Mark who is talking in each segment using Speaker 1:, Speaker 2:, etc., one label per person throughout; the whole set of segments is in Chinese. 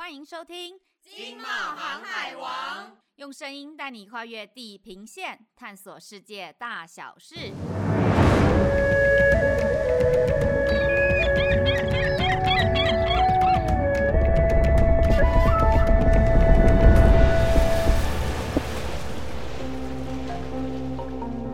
Speaker 1: 欢迎收听《
Speaker 2: 经贸航海王》，
Speaker 1: 用声音带你跨越地平线，探索世界大小事。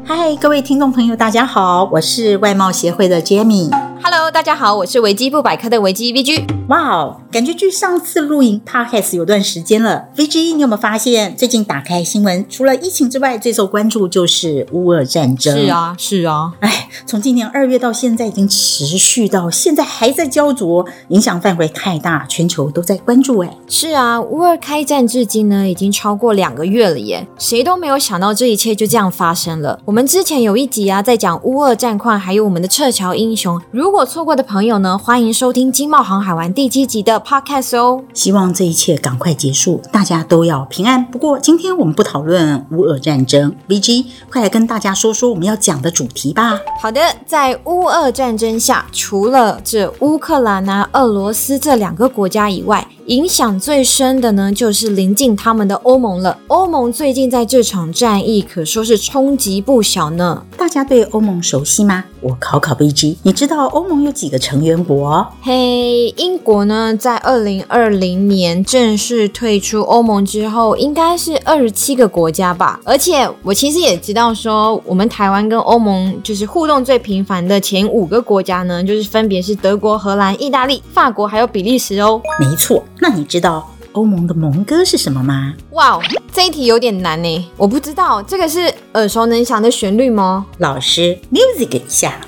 Speaker 3: 嗨，各位听众朋友，大家好，我是外贸协会的 Jamie。
Speaker 4: Hello，大家好，我是维基不百科的维基 VG。
Speaker 3: 哇哦，感觉距上次录影 Podcast 有段时间了。VG，你有没有发现最近打开新闻，除了疫情之外，最受关注就是乌俄战争。
Speaker 4: 是啊，是啊。
Speaker 3: 哎，从今年二月到现在，已经持续到现在还在焦灼，影响范围太大，全球都在关注。哎，
Speaker 4: 是啊，乌俄开战至今呢，已经超过两个月了耶。谁都没有想到这一切就这样发生了。我们之前有一集啊，在讲乌俄战况，还有我们的撤侨英雄。如如果错过的朋友呢，欢迎收听《经贸航海玩》第七集的 Podcast 哦。
Speaker 3: 希望这一切赶快结束，大家都要平安。不过今天我们不讨论乌俄战争，VG，快来跟大家说说我们要讲的主题吧。
Speaker 4: 好的，在乌俄战争下，除了这乌克兰啊、俄罗斯这两个国家以外，影响最深的呢，就是临近他们的欧盟了。欧盟最近在这场战役可说是冲击不小呢。
Speaker 3: 大家对欧盟熟悉吗？我考考 BG，你知道欧盟有几个成员国？
Speaker 4: 嘿，英国呢，在二零二零年正式退出欧盟之后，应该是二十七个国家吧。而且我其实也知道说，我们台湾跟欧盟就是互动最频繁的前五个国家呢，就是分别是德国、荷兰、意大利、法国还有比利时哦。
Speaker 3: 没错，那你知道欧盟的盟歌是什么吗？
Speaker 4: 哇，这一题有点难呢，我不知道这个是耳熟能详的旋律吗？
Speaker 3: 老师，music 一下。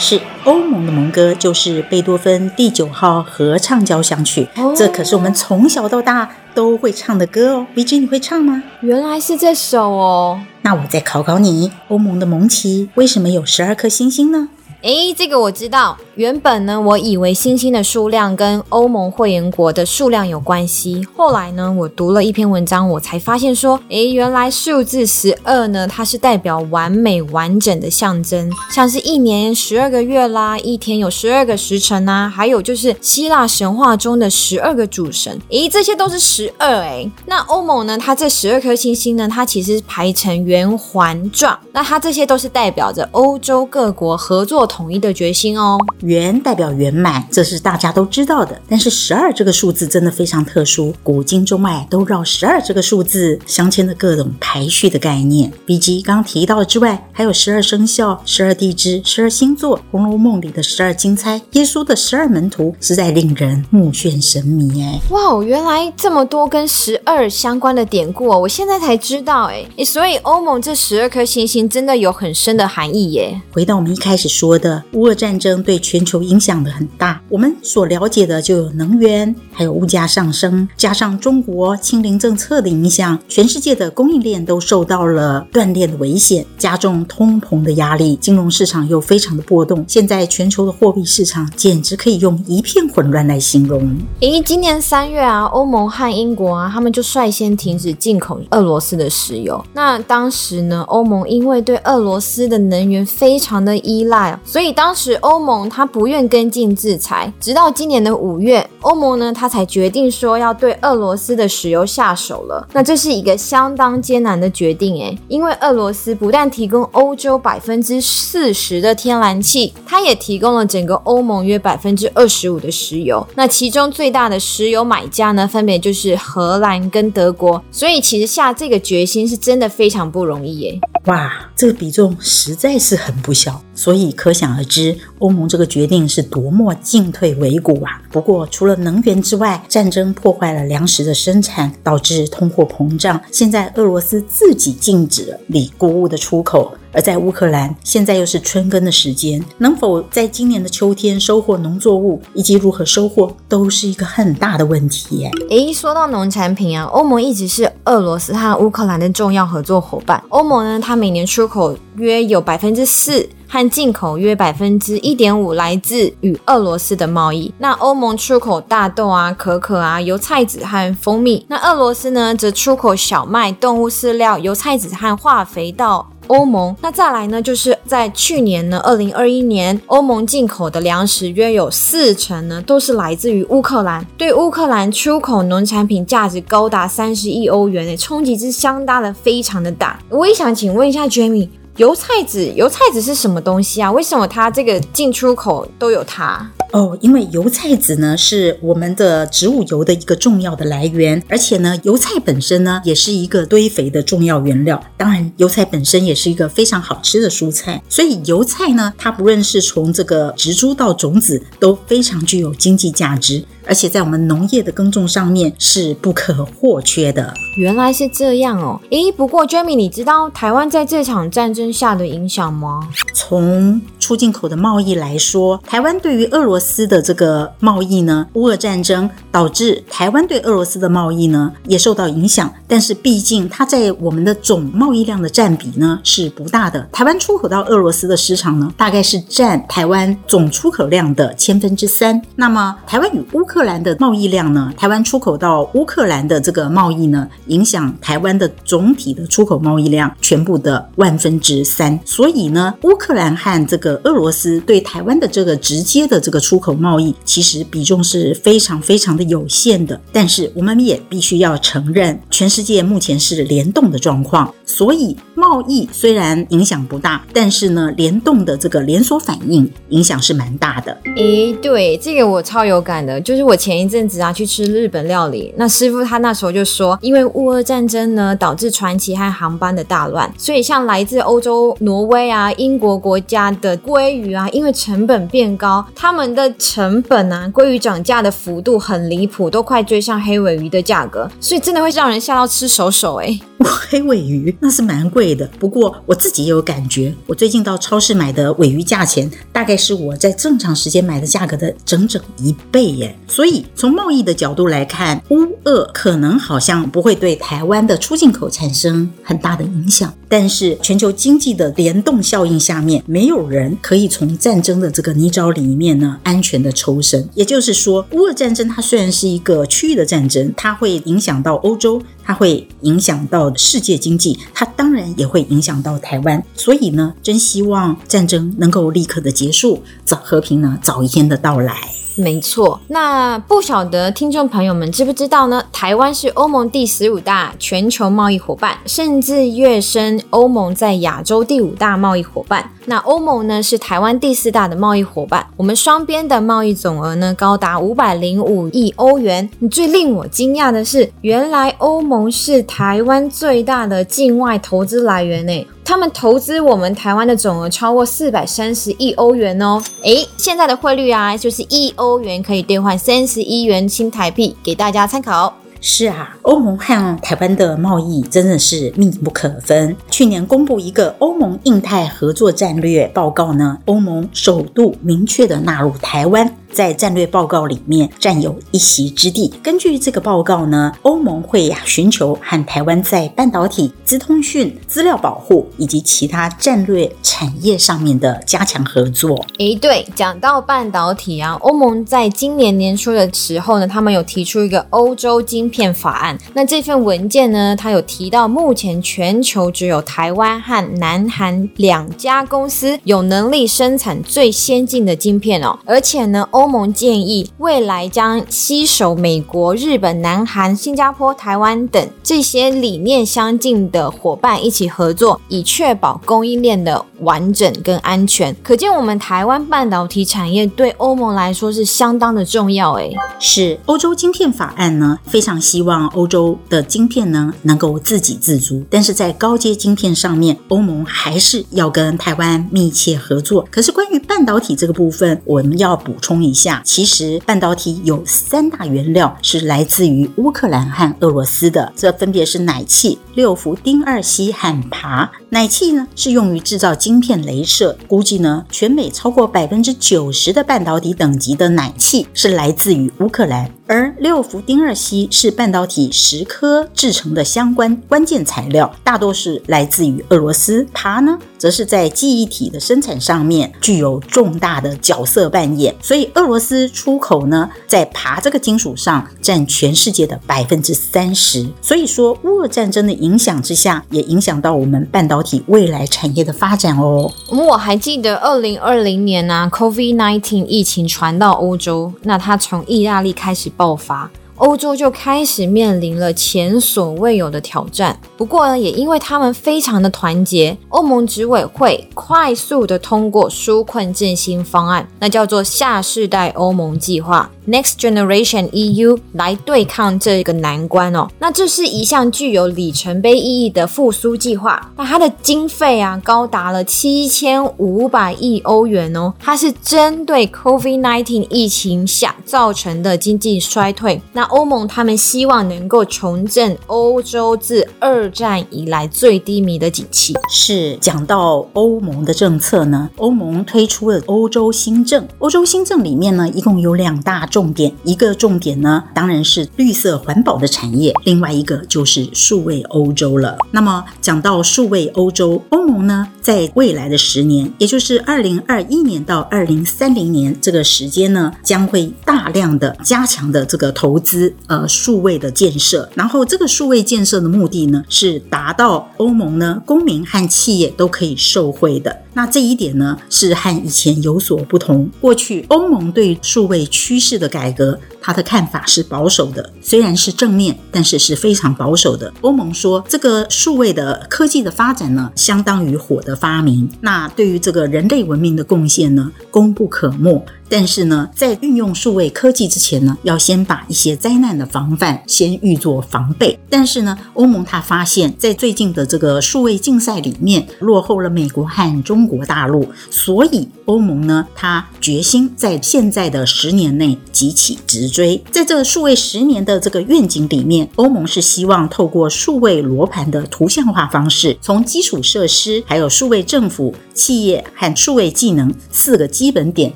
Speaker 3: 是欧盟的盟歌，就是贝多芬第九号合唱交响曲。哦，这可是我们从小到大都会唱的歌哦。VG，你会唱吗？
Speaker 4: 原来是这首哦。
Speaker 3: 那我再考考你，欧盟的盟旗为什么有十二颗星星呢？
Speaker 4: 诶，这个我知道。原本呢，我以为星星的数量跟欧盟会员国的数量有关系。后来呢，我读了一篇文章，我才发现说，诶，原来数字十二呢，它是代表完美完整的象征。像是一年十二个月啦，一天有十二个时辰啊，还有就是希腊神话中的十二个主神，诶，这些都是十二。诶，那欧盟呢，它这十二颗星星呢，它其实排成圆环状。那它这些都是代表着欧洲各国合作统一的决心哦，
Speaker 3: 圆代表圆满，这是大家都知道的。但是十二这个数字真的非常特殊，古今中外都绕十二这个数字镶嵌的各种排序的概念。以及刚刚提到的之外，还有十二生肖、十二地支、十二星座，《红楼梦》里的十二金钗，耶稣的十二门徒，实在令人目眩神迷。哎，
Speaker 4: 哇，原来这么多跟十二相关的典故哦，我现在才知道。哎，所以欧盟这十二颗星星真的有很深的含义耶。
Speaker 3: 回到我们一开始说。的乌俄战争对全全球影响的很大，我们所了解的就有能源，还有物价上升，加上中国清零政策的影响，全世界的供应链都受到了断裂的危险，加重通膨的压力，金融市场又非常的波动。现在全球的货币市场简直可以用一片混乱来形容。
Speaker 4: 诶，今年三月啊，欧盟和英国啊，他们就率先停止进口俄罗斯的石油。那当时呢，欧盟因为对俄罗斯的能源非常的依赖。所以当时欧盟他不愿跟进制裁，直到今年的五月，欧盟呢他才决定说要对俄罗斯的石油下手了。那这是一个相当艰难的决定诶，因为俄罗斯不但提供欧洲百分之四十的天然气，它也提供了整个欧盟约百分之二十五的石油。那其中最大的石油买家呢，分别就是荷兰跟德国。所以其实下这个决心是真的非常不容易耶。
Speaker 3: 哇，这个比重实在是很不小，所以可想而知，欧盟这个决定是多么进退维谷啊！不过，除了能源之外，战争破坏了粮食的生产，导致通货膨胀。现在，俄罗斯自己禁止了锂谷物的出口。而在乌克兰，现在又是春耕的时间，能否在今年的秋天收获农作物，以及如何收获，都是一个很大的问题耶。
Speaker 4: 诶，说到农产品啊，欧盟一直是俄罗斯和乌克兰的重要合作伙伴。欧盟呢，它每年出口约有百分之四。和进口约百分之一点五来自与俄罗斯的贸易。那欧盟出口大豆啊、可可啊、油菜籽和蜂蜜。那俄罗斯呢，则出口小麦、动物饲料、油菜籽和化肥到欧盟。那再来呢，就是在去年呢，二零二一年，欧盟进口的粮食约有四成呢，都是来自于乌克兰。对乌克兰出口农产品价值高达三十亿欧元，的，冲击之相当的非常的大。我也想请问一下 Jamie。油菜籽，油菜籽是什么东西啊？为什么它这个进出口都有它？
Speaker 3: 哦，因为油菜籽呢是我们的植物油的一个重要的来源，而且呢，油菜本身呢也是一个堆肥的重要原料。当然，油菜本身也是一个非常好吃的蔬菜，所以油菜呢，它不论是从这个植株到种子都非常具有经济价值，而且在我们农业的耕种上面是不可或缺的。
Speaker 4: 原来是这样哦。诶，不过 Jamie，你知道台湾在这场战争下的影响吗？
Speaker 3: 从出进口的贸易来说，台湾对于俄罗斯的这个贸易呢，乌俄战争导致台湾对俄罗斯的贸易呢也受到影响。但是毕竟它在我们的总贸易量的占比呢是不大的。台湾出口到俄罗斯的市场呢，大概是占台湾总出口量的千分之三。那么台湾与乌克兰的贸易量呢，台湾出口到乌克兰的这个贸易呢，影响台湾的总体的出口贸易量全部的万分之三。所以呢，乌克兰和这个俄罗斯对台湾的这个直接的这个出口贸易，其实比重是非常非常的有限的。但是我们也必须要承认，全世界目前是联动的状况，所以贸易虽然影响不大，但是呢，联动的这个连锁反应影响是蛮大的。
Speaker 4: 诶，对，这个我超有感的，就是我前一阵子啊去吃日本料理，那师傅他那时候就说，因为乌俄战争呢导致船期和航班的大乱，所以像来自欧洲、挪威啊、英国国家的鲑鱼啊，因为成本变高，他们的成本啊，鲑鱼涨价的幅度很离谱，都快追上黑尾鱼的价格，所以真的会让人吓到吃手手诶。
Speaker 3: 黑尾鱼那是蛮贵的，不过我自己也有感觉，我最近到超市买的尾鱼价钱，大概是我在正常时间买的价格的整整一倍耶。所以从贸易的角度来看，乌俄可能好像不会对台湾的出进口产生很大的影响，但是全球经济的联动效应下面，没有人可以从战争的这个泥沼里面呢安全的抽身。也就是说，乌俄战争它虽然是一个区域的战争，它会影响到欧洲，它会影响到世界经济，它当然也会影响到台湾。所以呢，真希望战争能够立刻的结束，早和平呢早一天的到来。
Speaker 4: 没错，那不晓得听众朋友们知不知道呢？台湾是欧盟第十五大全球贸易伙伴，甚至跃升欧盟在亚洲第五大贸易伙伴。那欧盟呢是台湾第四大的贸易伙伴，我们双边的贸易总额呢高达五百零五亿欧元。你最令我惊讶的是，原来欧盟是台湾最大的境外投资来源呢。他们投资我们台湾的总额超过四百三十亿欧元哦。诶，现在的汇率啊，就是一欧元可以兑换三十一元新台币，给大家参考。
Speaker 3: 是啊，欧盟和台湾的贸易真的是密不可分。去年公布一个欧盟印太合作战略报告呢，欧盟首度明确的纳入台湾。在战略报告里面占有一席之地。根据这个报告呢，欧盟会呀寻求和台湾在半导体、资通讯、资料保护以及其他战略产业上面的加强合作。
Speaker 4: 诶，对，讲到半导体啊，欧盟在今年年初的时候呢，他们有提出一个欧洲晶片法案。那这份文件呢，它有提到，目前全球只有台湾和南韩两家公司有能力生产最先进的晶片哦，而且呢，欧欧盟建议未来将携手美国、日本、南韩、新加坡、台湾等这些理念相近的伙伴一起合作，以确保供应链的完整跟安全。可见我们台湾半导体产业对欧盟来说是相当的重要。诶，
Speaker 3: 是欧洲晶片法案呢，非常希望欧洲的晶片呢能够自给自足，但是在高阶晶片上面，欧盟还是要跟台湾密切合作。可是关于半导体这个部分，我们要补充一。一下，其实半导体有三大原料是来自于乌克兰和俄罗斯的，这分别是奶气、六氟丁二烯和钯。奶气呢是用于制造晶片镭射，估计呢全美超过百分之九十的半导体等级的奶气是来自于乌克兰。而六氟丁二烯是半导体蚀刻制成的相关关键材料，大多是来自于俄罗斯。鈀呢，则是在记忆体的生产上面具有重大的角色扮演。所以，俄罗斯出口呢，在鈀这个金属上占全世界的百分之三十。所以说，乌俄战争的影响之下，也影响到我们半导体未来产业的发展哦。
Speaker 4: 我还记得二零二零年呢、啊，COVID-19 疫情传到欧洲，那它从意大利开始爆发。欧洲就开始面临了前所未有的挑战。不过呢，也因为他们非常的团结，欧盟执委会快速的通过纾困振兴方案，那叫做下世代欧盟计划 （Next Generation EU） 来对抗这个难关哦。那这是一项具有里程碑意义的复苏计划。那它的经费啊，高达了七千五百亿欧元哦。它是针对 COVID-19 疫情下造成的经济衰退。那欧盟他们希望能够重振欧洲自二战以来最低迷的景气。
Speaker 3: 是讲到欧盟的政策呢，欧盟推出了欧洲新政。欧洲新政里面呢，一共有两大重点，一个重点呢，当然是绿色环保的产业，另外一个就是数位欧洲了。那么讲到数位欧洲，欧盟呢，在未来的十年，也就是二零二一年到二零三零年这个时间呢，将会大量的加强的这个投资。呃，数位的建设，然后这个数位建设的目的呢，是达到欧盟呢公民和企业都可以受惠的。那这一点呢，是和以前有所不同。过去欧盟对数位趋势的改革，他的看法是保守的，虽然是正面，但是是非常保守的。欧盟说，这个数位的科技的发展呢，相当于火的发明，那对于这个人类文明的贡献呢，功不可没。但是呢，在运用数位科技之前呢，要先把一些灾难的防范先预做防备。但是呢，欧盟他发现，在最近的这个数位竞赛里面，落后了美国和中国大陆，所以欧盟呢，他决心在现在的十年内急起直追。在这数位十年的这个愿景里面，欧盟是希望透过数位罗盘的图像化方式，从基础设施、还有数位政府、企业和数位技能四个基本点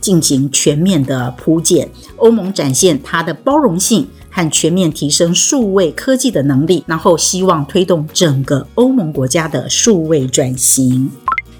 Speaker 3: 进行。全面的铺建，欧盟展现它的包容性和全面提升数位科技的能力，然后希望推动整个欧盟国家的数位转型。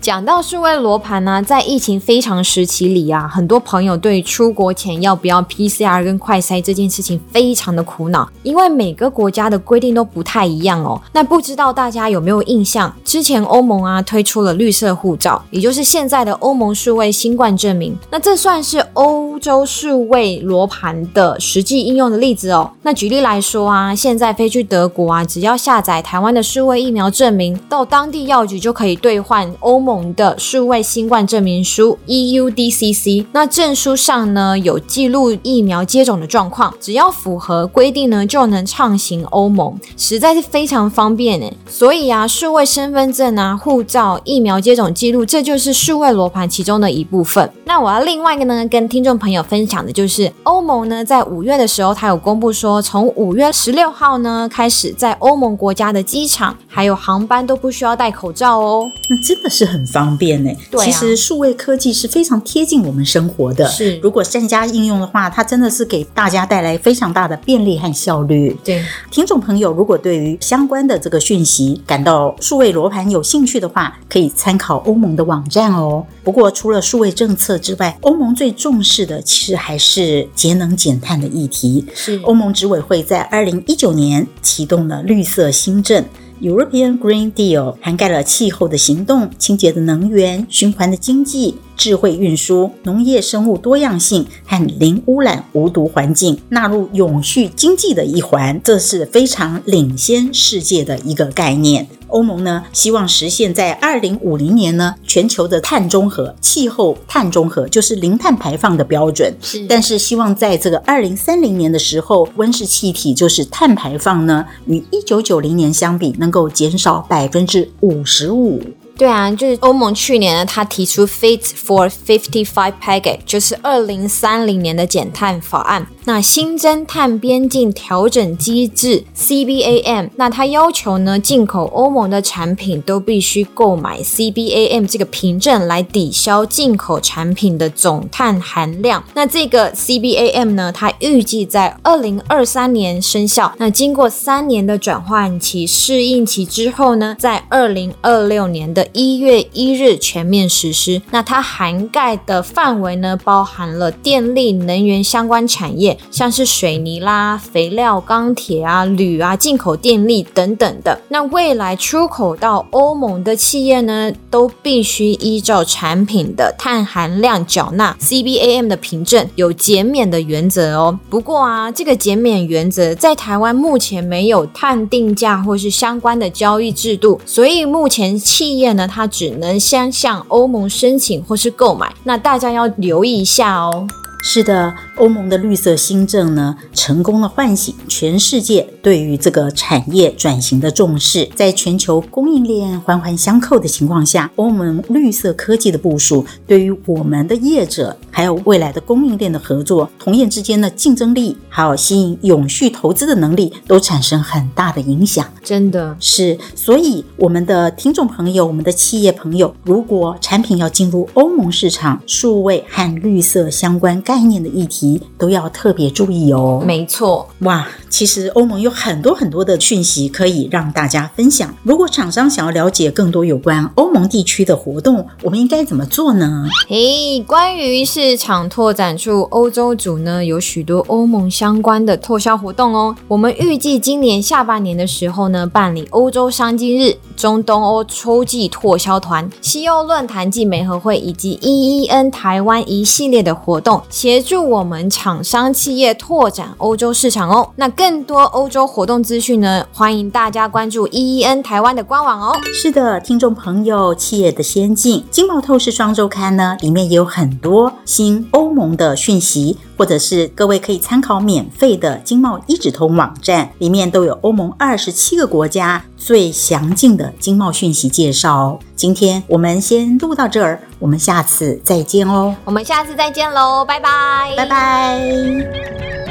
Speaker 4: 讲到数位罗盘呢，在疫情非常时期里啊，很多朋友对出国前要不要 PCR 跟快筛这件事情非常的苦恼，因为每个国家的规定都不太一样哦。那不知道大家有没有印象？之前欧盟啊推出了绿色护照，也就是现在的欧盟数位新冠证明。那这算是欧洲数位罗盘的实际应用的例子哦。那举例来说啊，现在飞去德国啊，只要下载台湾的数位疫苗证明，到当地药局就可以兑换欧盟的数位新冠证明书 EUDCC，那证书上呢有记录疫苗接种的状况，只要符合规定呢就能畅行欧盟，实在是非常方便呢。所以啊，数位身份证啊、护照、疫苗接种记录，这就是数位罗盘其中的一部分。那我要另外一个呢，跟听众朋友分享的就是，欧盟呢在五月的时候，它有公布说，从五月十六号呢开始，在欧盟国家的机场还有航班都不需要戴口罩哦。
Speaker 3: 那真的是很。方便呢，对啊，其实数位科技是非常贴近我们生活的。
Speaker 4: 是，
Speaker 3: 如果善加应用的话，它真的是给大家带来非常大的便利和效率。
Speaker 4: 对，
Speaker 3: 听众朋友，如果对于相关的这个讯息感到数位罗盘有兴趣的话，可以参考欧盟的网站哦。不过，除了数位政策之外，欧盟最重视的其实还是节能减碳的议题。
Speaker 4: 是，
Speaker 3: 欧盟执委会在二零一九年启动了绿色新政。European Green Deal 涵盖了气候的行动、清洁的能源、循环的经济。智慧运输、农业生物多样性和零污染无毒环境纳入永续经济的一环，这是非常领先世界的一个概念。欧盟呢，希望实现在二零五零年呢，全球的碳中和、气候碳中和，就是零碳排放的标准。
Speaker 4: 是，
Speaker 3: 但是希望在这个二零三零年的时候，温室气体就是碳排放呢，与一九九零年相比，能够减少百分之五十五。
Speaker 4: 对啊，就是欧盟去年呢，他提出 Fit for 55 Package，就是二零三零年的减碳法案。那新增碳边境调整机制 CBAM，那他要求呢，进口欧盟的产品都必须购买 CBAM 这个凭证来抵消进口产品的总碳含量。那这个 CBAM 呢，它预计在二零二三年生效。那经过三年的转换期、适应期之后呢，在二零二六年的一月一日全面实施。那它涵盖的范围呢，包含了电力、能源相关产业。像是水泥啦、肥料、钢铁啊、铝啊、进口电力等等的。那未来出口到欧盟的企业呢，都必须依照产品的碳含量缴纳 CBAM 的凭证，有减免的原则哦。不过啊，这个减免原则在台湾目前没有碳定价或是相关的交易制度，所以目前企业那，它只能先向欧盟申请或是购买。那大家要留意一下哦。
Speaker 3: 是的，欧盟的绿色新政呢，成功的唤醒全世界对于这个产业转型的重视。在全球供应链环环相扣的情况下，欧盟绿色科技的部署，对于我们的业者，还有未来的供应链的合作，同业之间的竞争力，还有吸引永续投资的能力，都产生很大的影响。
Speaker 4: 真的
Speaker 3: 是，所以我们的听众朋友，我们的企业朋友，如果产品要进入欧盟市场，数位和绿色相关概念的议题都要特别注意哦。
Speaker 4: 没错，
Speaker 3: 哇，其实欧盟有很多很多的讯息可以让大家分享。如果厂商想要了解更多有关欧盟地区的活动，我们应该怎么做呢？
Speaker 4: 嘿，关于市场拓展处欧洲组呢，有许多欧盟相关的拓销活动哦。我们预计今年下半年的时候呢，办理欧洲商机日、中东欧秋季拓销团、西欧论坛暨美合会以及 EEN 台湾一系列的活动，协助我们厂商企业拓展欧洲市场哦。那更多欧洲活动资讯呢，欢迎大家关注 EEN 台湾的官网哦。
Speaker 3: 是的，听众朋友，企业的先进经贸透视双周刊呢，里面也有很多新欧盟的讯息，或者是各位可以参考免费的经贸一指通网站，里面都有欧盟二十七个国家最详尽的经贸讯息介绍哦。今天我们先录到这儿，我们下次再见哦。
Speaker 4: 我们下次再见喽，拜拜，
Speaker 3: 拜拜。